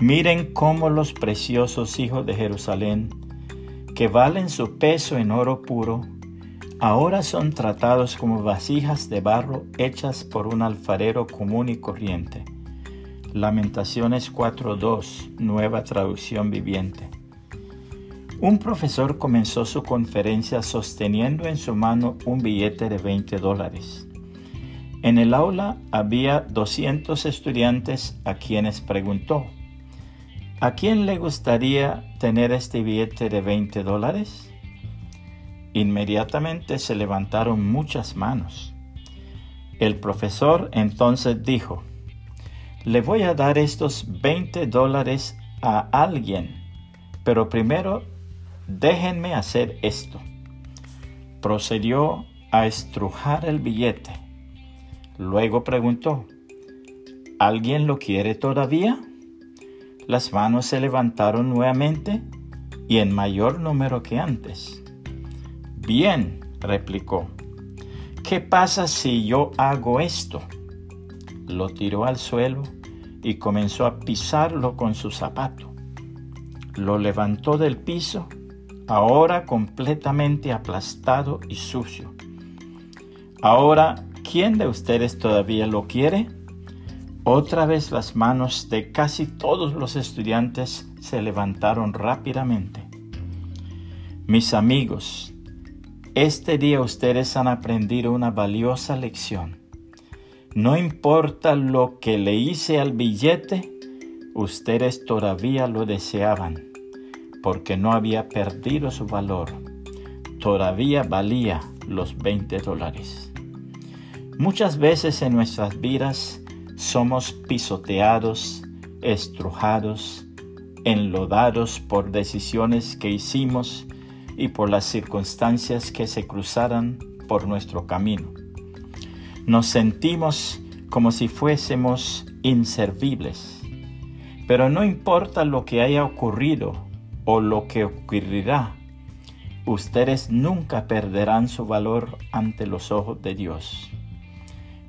Miren cómo los preciosos hijos de Jerusalén, que valen su peso en oro puro, ahora son tratados como vasijas de barro hechas por un alfarero común y corriente. Lamentaciones 4.2, nueva traducción viviente. Un profesor comenzó su conferencia sosteniendo en su mano un billete de 20 dólares. En el aula había 200 estudiantes a quienes preguntó, ¿a quién le gustaría tener este billete de 20 dólares? Inmediatamente se levantaron muchas manos. El profesor entonces dijo, le voy a dar estos 20 dólares a alguien, pero primero déjenme hacer esto. Procedió a estrujar el billete. Luego preguntó, ¿alguien lo quiere todavía? Las manos se levantaron nuevamente y en mayor número que antes. Bien, replicó. ¿Qué pasa si yo hago esto? Lo tiró al suelo y comenzó a pisarlo con su zapato. Lo levantó del piso, ahora completamente aplastado y sucio. Ahora, ¿quién de ustedes todavía lo quiere? Otra vez las manos de casi todos los estudiantes se levantaron rápidamente. Mis amigos, este día ustedes han aprendido una valiosa lección. No importa lo que le hice al billete, ustedes todavía lo deseaban, porque no había perdido su valor. Todavía valía los 20 dólares. Muchas veces en nuestras vidas somos pisoteados, estrujados, enlodados por decisiones que hicimos y por las circunstancias que se cruzaran por nuestro camino. Nos sentimos como si fuésemos inservibles, pero no importa lo que haya ocurrido o lo que ocurrirá, ustedes nunca perderán su valor ante los ojos de Dios.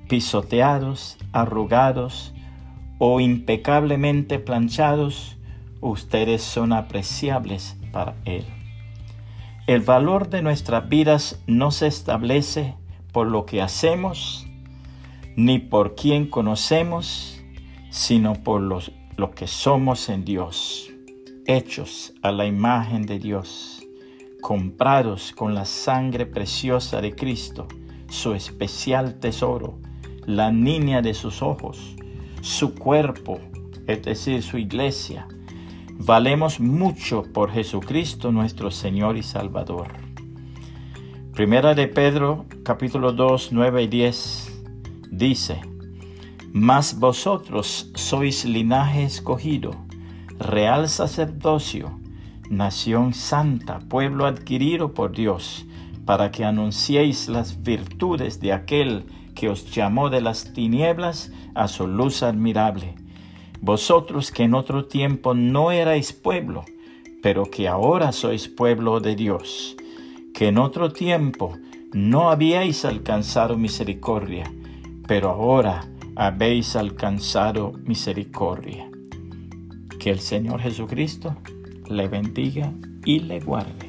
Pisoteados, arrugados o impecablemente planchados, ustedes son apreciables para Él. El valor de nuestras vidas no se establece por lo que hacemos, ni por quien conocemos, sino por lo que somos en Dios, hechos a la imagen de Dios, comprados con la sangre preciosa de Cristo, su especial tesoro, la niña de sus ojos, su cuerpo, es decir, su iglesia, valemos mucho por Jesucristo nuestro Señor y Salvador. Primera de Pedro capítulo 2, 9 y 10 dice, Mas vosotros sois linaje escogido, real sacerdocio, nación santa, pueblo adquirido por Dios, para que anunciéis las virtudes de aquel que os llamó de las tinieblas a su luz admirable vosotros que en otro tiempo no erais pueblo, pero que ahora sois pueblo de Dios, que en otro tiempo no habíais alcanzado misericordia, pero ahora habéis alcanzado misericordia. Que el Señor Jesucristo le bendiga y le guarde.